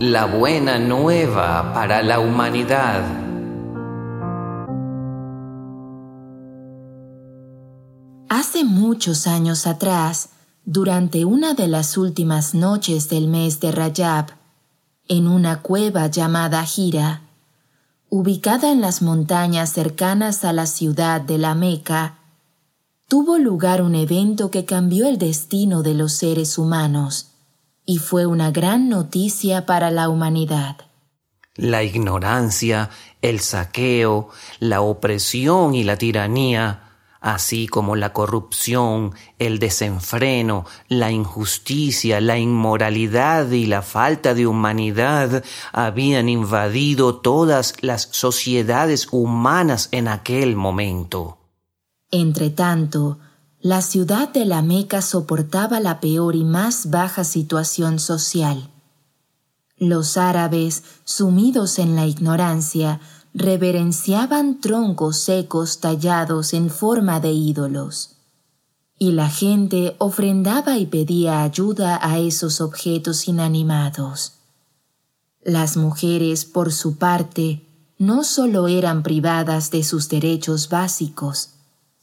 la buena nueva para la humanidad. Hace muchos años atrás, durante una de las últimas noches del mes de Rajab, en una cueva llamada Gira, ubicada en las montañas cercanas a la ciudad de la Meca, tuvo lugar un evento que cambió el destino de los seres humanos y fue una gran noticia para la humanidad. La ignorancia, el saqueo, la opresión y la tiranía, así como la corrupción, el desenfreno, la injusticia, la inmoralidad y la falta de humanidad habían invadido todas las sociedades humanas en aquel momento. Entretanto, la ciudad de la Meca soportaba la peor y más baja situación social. Los árabes, sumidos en la ignorancia, reverenciaban troncos secos tallados en forma de ídolos. Y la gente ofrendaba y pedía ayuda a esos objetos inanimados. Las mujeres, por su parte, no solo eran privadas de sus derechos básicos,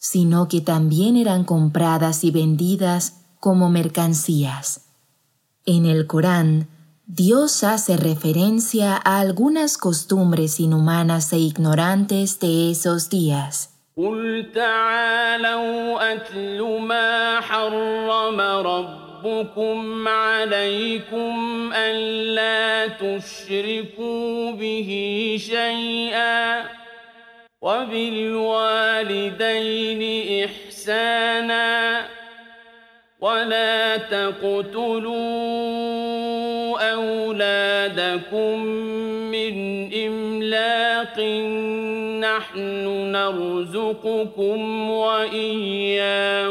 sino que también eran compradas y vendidas como mercancías. En el Corán, Dios hace referencia a algunas costumbres inhumanas e ignorantes de esos días. وبالوالدين إحسانا ولا تقتلوا أولادكم من إملاق نحن نرزقكم وإياهم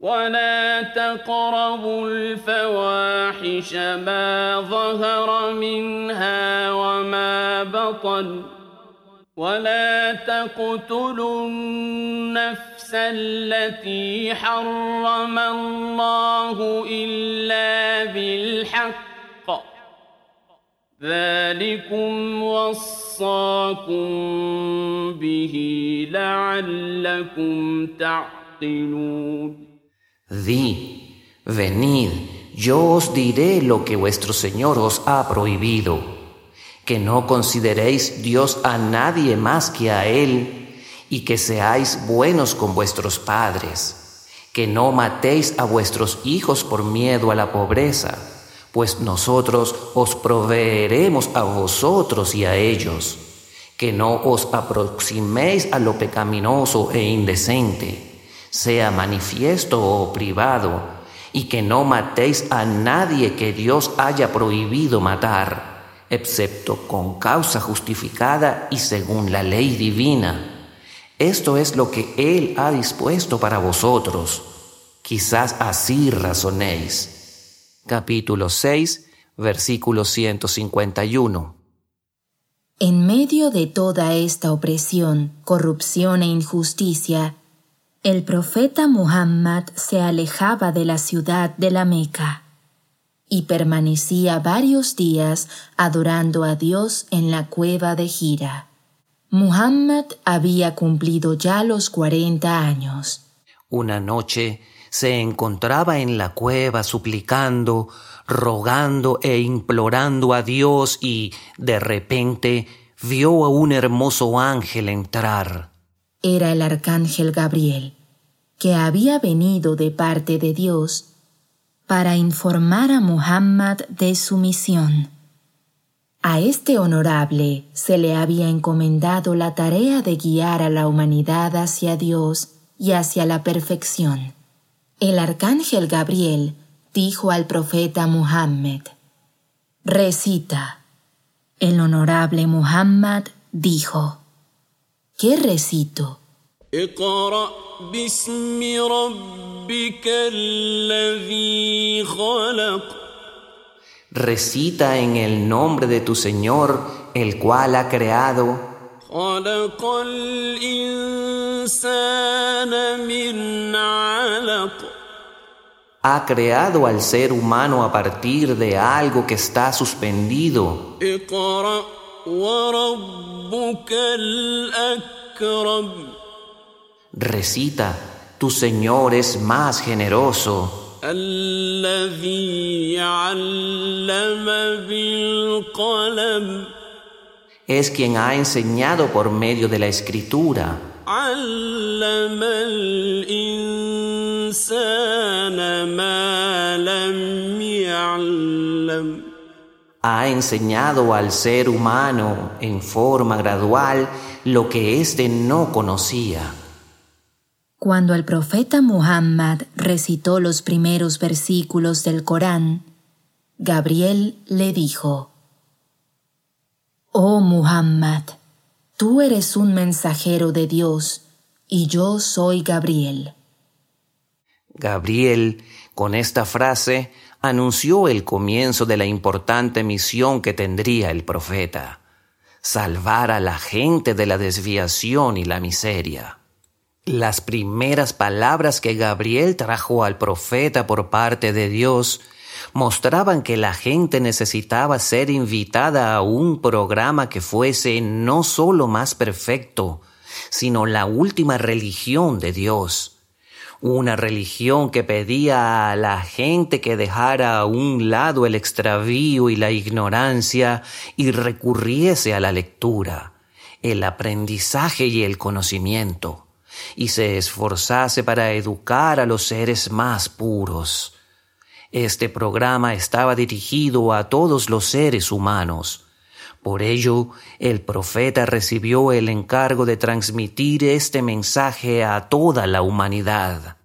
ولا تقربوا الفواحش ما ظهر منها وما بطن ولا تقتلوا النفس التي حرم الله إلا بالحق ذلكم وصاكم به لعلكم تعقلون Di, venid, yo os diré lo que vuestro Señor os ha prohibido. Que no consideréis Dios a nadie más que a Él, y que seáis buenos con vuestros padres, que no matéis a vuestros hijos por miedo a la pobreza, pues nosotros os proveeremos a vosotros y a ellos, que no os aproximéis a lo pecaminoso e indecente, sea manifiesto o privado, y que no matéis a nadie que Dios haya prohibido matar excepto con causa justificada y según la ley divina. Esto es lo que Él ha dispuesto para vosotros. Quizás así razonéis. Capítulo 6, versículo 151. En medio de toda esta opresión, corrupción e injusticia, el profeta Muhammad se alejaba de la ciudad de la Meca y permanecía varios días adorando a Dios en la cueva de Gira. Muhammad había cumplido ya los cuarenta años. Una noche se encontraba en la cueva suplicando, rogando e implorando a Dios y, de repente, vio a un hermoso ángel entrar. Era el arcángel Gabriel, que había venido de parte de Dios para informar a Muhammad de su misión. A este honorable se le había encomendado la tarea de guiar a la humanidad hacia Dios y hacia la perfección. El arcángel Gabriel dijo al profeta Muhammad, Recita. El honorable Muhammad dijo, ¿Qué recito? Recita en el nombre de tu Señor, el cual ha creado. ha creado al ser humano a partir de algo que está suspendido. Recita, tu Señor es más generoso. Es quien ha enseñado por medio de la escritura. Ha enseñado al ser humano en forma gradual lo que éste no conocía. Cuando el profeta Muhammad recitó los primeros versículos del Corán, Gabriel le dijo, Oh Muhammad, tú eres un mensajero de Dios y yo soy Gabriel. Gabriel, con esta frase, anunció el comienzo de la importante misión que tendría el profeta, salvar a la gente de la desviación y la miseria. Las primeras palabras que Gabriel trajo al profeta por parte de Dios mostraban que la gente necesitaba ser invitada a un programa que fuese no solo más perfecto, sino la última religión de Dios. Una religión que pedía a la gente que dejara a un lado el extravío y la ignorancia y recurriese a la lectura, el aprendizaje y el conocimiento, y se esforzase para educar a los seres más puros. Este programa estaba dirigido a todos los seres humanos, por ello, el profeta recibió el encargo de transmitir este mensaje a toda la humanidad.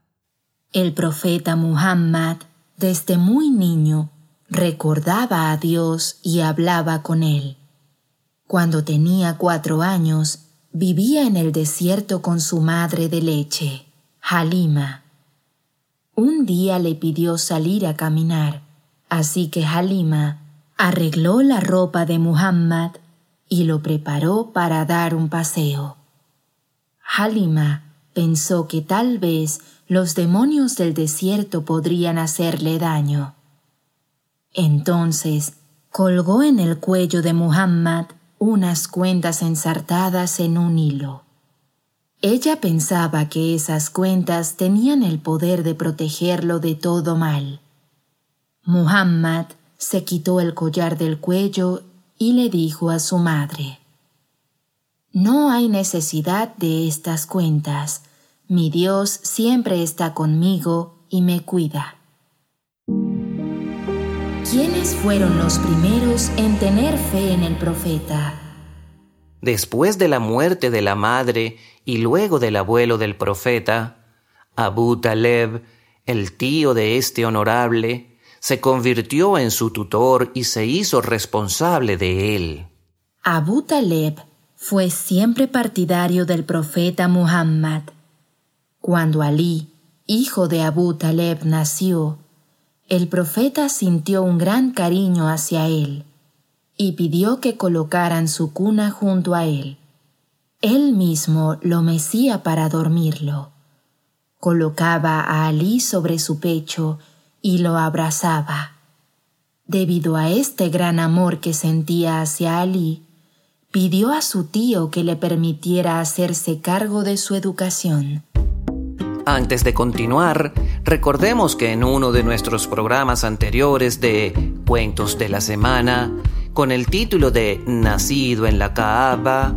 El profeta Muhammad, desde muy niño, recordaba a Dios y hablaba con él. Cuando tenía cuatro años, vivía en el desierto con su madre de leche, Halima. Un día le pidió salir a caminar, así que Halima arregló la ropa de Muhammad y lo preparó para dar un paseo. Halima pensó que tal vez los demonios del desierto podrían hacerle daño. Entonces colgó en el cuello de Muhammad unas cuentas ensartadas en un hilo. Ella pensaba que esas cuentas tenían el poder de protegerlo de todo mal. Muhammad se quitó el collar del cuello y le dijo a su madre, No hay necesidad de estas cuentas, mi Dios siempre está conmigo y me cuida. ¿Quiénes fueron los primeros en tener fe en el profeta? Después de la muerte de la madre y luego del abuelo del profeta, Abu Taleb, el tío de este honorable, se convirtió en su tutor y se hizo responsable de él. Abu Taleb fue siempre partidario del profeta Muhammad. Cuando Ali, hijo de Abu Taleb, nació, el profeta sintió un gran cariño hacia él y pidió que colocaran su cuna junto a él. Él mismo lo mecía para dormirlo. Colocaba a Ali sobre su pecho y lo abrazaba. Debido a este gran amor que sentía hacia Ali, pidió a su tío que le permitiera hacerse cargo de su educación. Antes de continuar, recordemos que en uno de nuestros programas anteriores de Cuentos de la Semana, con el título de Nacido en la Kaaba,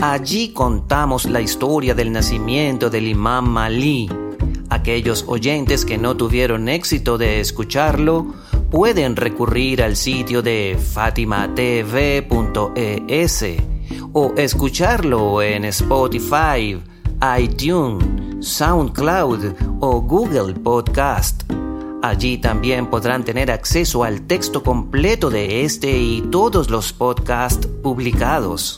allí contamos la historia del nacimiento del imam Ali, Aquellos oyentes que no tuvieron éxito de escucharlo pueden recurrir al sitio de fatimatv.es o escucharlo en Spotify, iTunes, SoundCloud o Google Podcast. Allí también podrán tener acceso al texto completo de este y todos los podcasts publicados.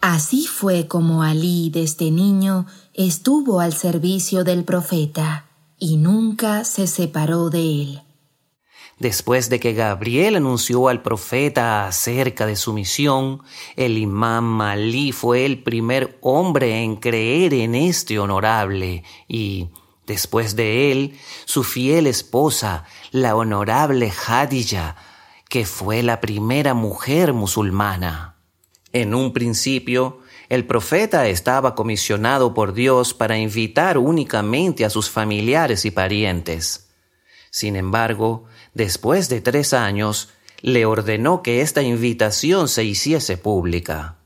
Así fue como Ali desde niño estuvo al servicio del profeta y nunca se separó de él. Después de que Gabriel anunció al profeta acerca de su misión, el imán Ali fue el primer hombre en creer en este honorable y, Después de él, su fiel esposa, la honorable Hadija, que fue la primera mujer musulmana. En un principio, el profeta estaba comisionado por Dios para invitar únicamente a sus familiares y parientes. Sin embargo, después de tres años, le ordenó que esta invitación se hiciese pública.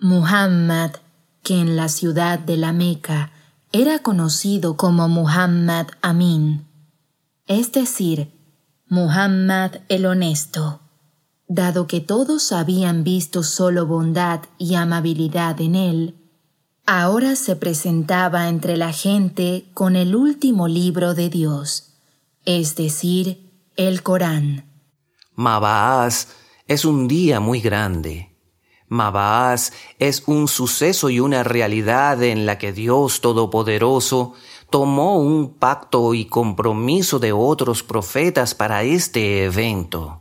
Muhammad, que en la ciudad de la Meca era conocido como Muhammad Amin, es decir, Muhammad el Honesto, dado que todos habían visto solo bondad y amabilidad en él, ahora se presentaba entre la gente con el último libro de Dios, es decir, el Corán. Mabaaz es un día muy grande Mabaaz es un suceso y una realidad en la que Dios Todopoderoso tomó un pacto y compromiso de otros profetas para este evento.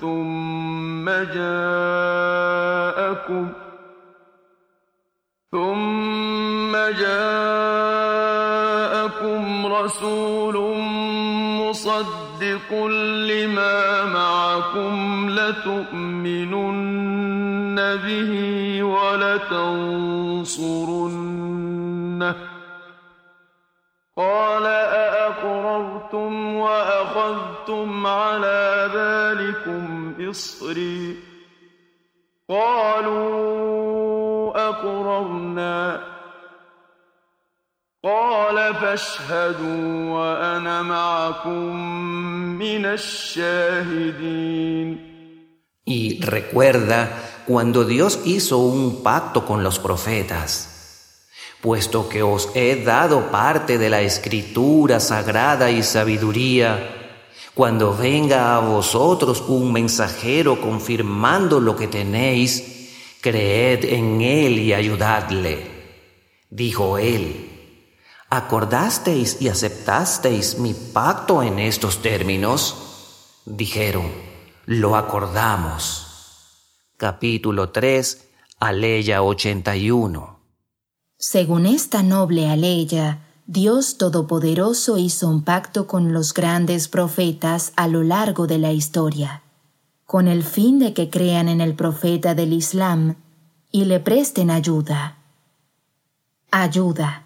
ثم جاءكم ثم جاءكم رسول مصدق لما معكم لتؤمنن به ولتنصرنه ذلكم إصري قالوا أقررنا قال فاشهدوا وأنا معكم من الشاهدين Y recuerda cuando Dios hizo un pacto con los profetas puesto que os he dado parte de la escritura sagrada y sabiduría, cuando venga a vosotros un mensajero confirmando lo que tenéis, creed en él y ayudadle. Dijo él, ¿acordasteis y aceptasteis mi pacto en estos términos? Dijeron, lo acordamos. Capítulo 3, Aleya 81. Según esta noble aleya, Dios Todopoderoso hizo un pacto con los grandes profetas a lo largo de la historia, con el fin de que crean en el profeta del Islam y le presten ayuda. Ayuda,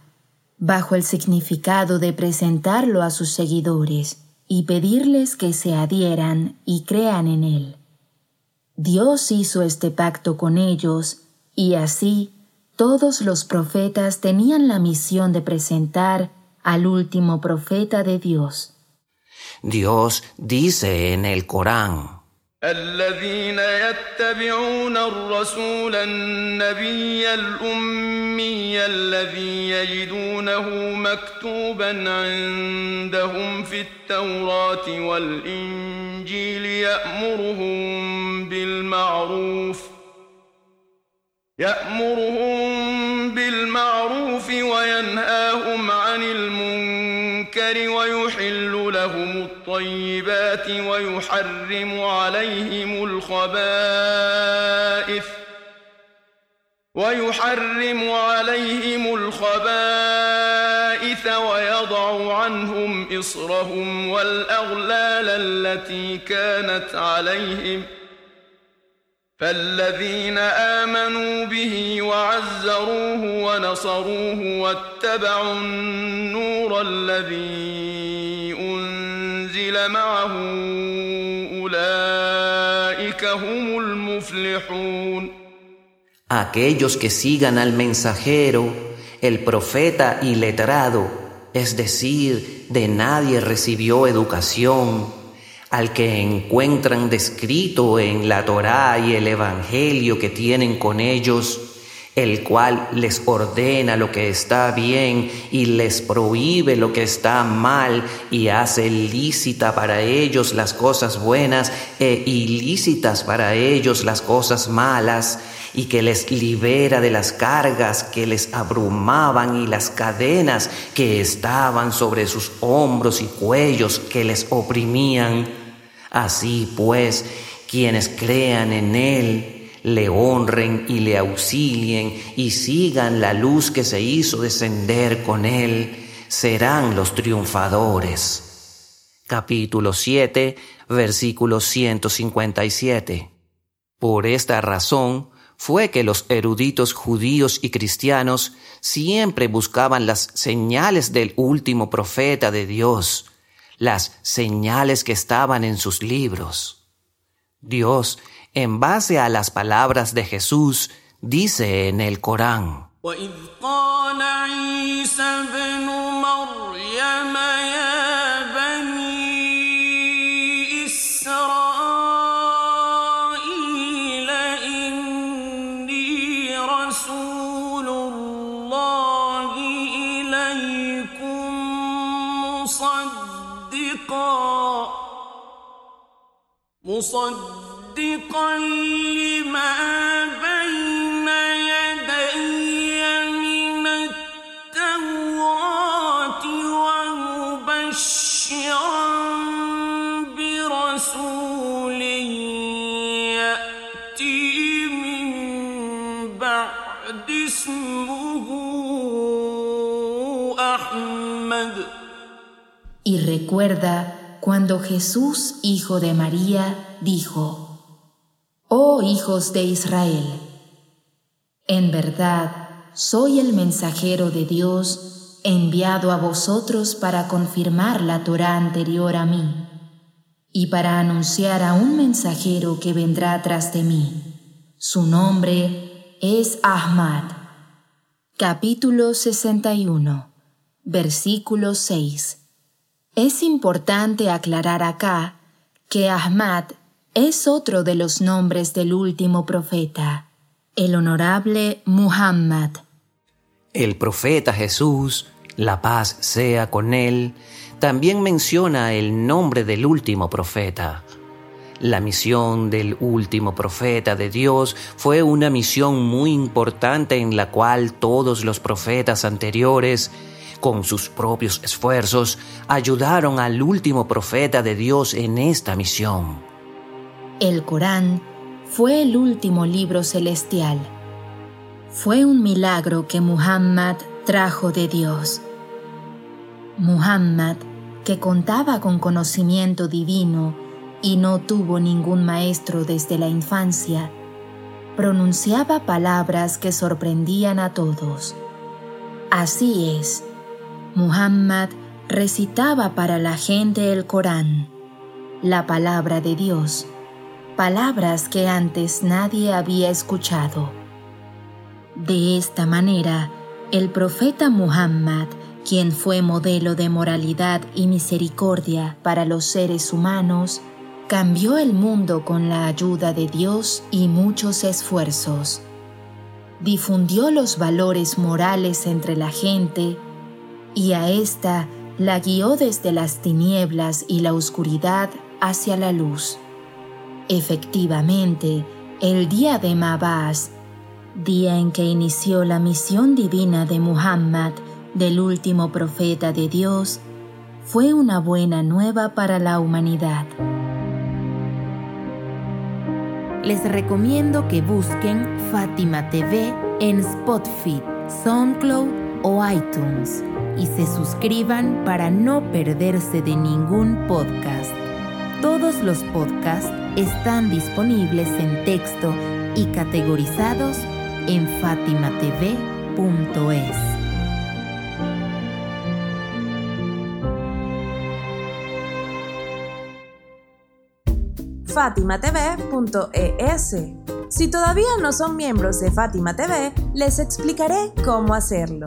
bajo el significado de presentarlo a sus seguidores y pedirles que se adhieran y crean en él. Dios hizo este pacto con ellos y así todos los profetas tenían la misión de presentar al último profeta de Dios. Dios dice en el Corán, الذين يتبعون الرسول النبي الأمي الذي يجدونه مكتوبا عندهم في التوراة والإنجيل يأمرهم بالمعروف يأمرهم بالمعروف وينهاهم عن المنكر ويحل لهم الطيبات ويحرم عليهم الخبائث ويحرم عليهم الخبائث ويضع عنهم إصرهم والأغلال التي كانت عليهم ۖ فالذين آمنوا به وعزروه ونصروه واتبعوا النور الذي أنزل معه أولئك هم المفلحون Aquellos que sigan al mensajero, el profeta y letrado, es decir, de nadie recibió educación, al que encuentran descrito en la Torá y el Evangelio que tienen con ellos, el cual les ordena lo que está bien y les prohíbe lo que está mal y hace lícita para ellos las cosas buenas e ilícitas para ellos las cosas malas y que les libera de las cargas que les abrumaban y las cadenas que estaban sobre sus hombros y cuellos que les oprimían. Así pues, quienes crean en Él, le honren y le auxilien y sigan la luz que se hizo descender con él, serán los triunfadores. Capítulo 7, versículo 157. Por esta razón fue que los eruditos judíos y cristianos siempre buscaban las señales del último profeta de Dios, las señales que estaban en sus libros. Dios en base a las palabras de Jesús, dice en el Corán. مصدقا لما بين يدي من التوراة ومبشرا برسول يأتي من بعد اسمه أحمد. Y recuerda cuando Jesús, hijo de María, dijo, Oh hijos de Israel, en verdad soy el mensajero de Dios enviado a vosotros para confirmar la Torah anterior a mí y para anunciar a un mensajero que vendrá tras de mí. Su nombre es Ahmad. Capítulo 61, versículo 6. Es importante aclarar acá que Ahmad es otro de los nombres del último profeta, el honorable Muhammad. El profeta Jesús, la paz sea con él, también menciona el nombre del último profeta. La misión del último profeta de Dios fue una misión muy importante en la cual todos los profetas anteriores con sus propios esfuerzos, ayudaron al último profeta de Dios en esta misión. El Corán fue el último libro celestial. Fue un milagro que Muhammad trajo de Dios. Muhammad, que contaba con conocimiento divino y no tuvo ningún maestro desde la infancia, pronunciaba palabras que sorprendían a todos. Así es, Muhammad recitaba para la gente el Corán, la palabra de Dios, palabras que antes nadie había escuchado. De esta manera, el profeta Muhammad, quien fue modelo de moralidad y misericordia para los seres humanos, cambió el mundo con la ayuda de Dios y muchos esfuerzos. Difundió los valores morales entre la gente y a ésta la guió desde las tinieblas y la oscuridad hacia la luz. Efectivamente, el día de Mabás, día en que inició la misión divina de Muhammad, del último profeta de Dios, fue una buena nueva para la humanidad. Les recomiendo que busquen Fátima TV en Spotify, SoundCloud o iTunes y se suscriban para no perderse de ningún podcast. Todos los podcasts están disponibles en texto y categorizados en fatimatv.es. fatimatv.es. Si todavía no son miembros de Fátima TV, les explicaré cómo hacerlo.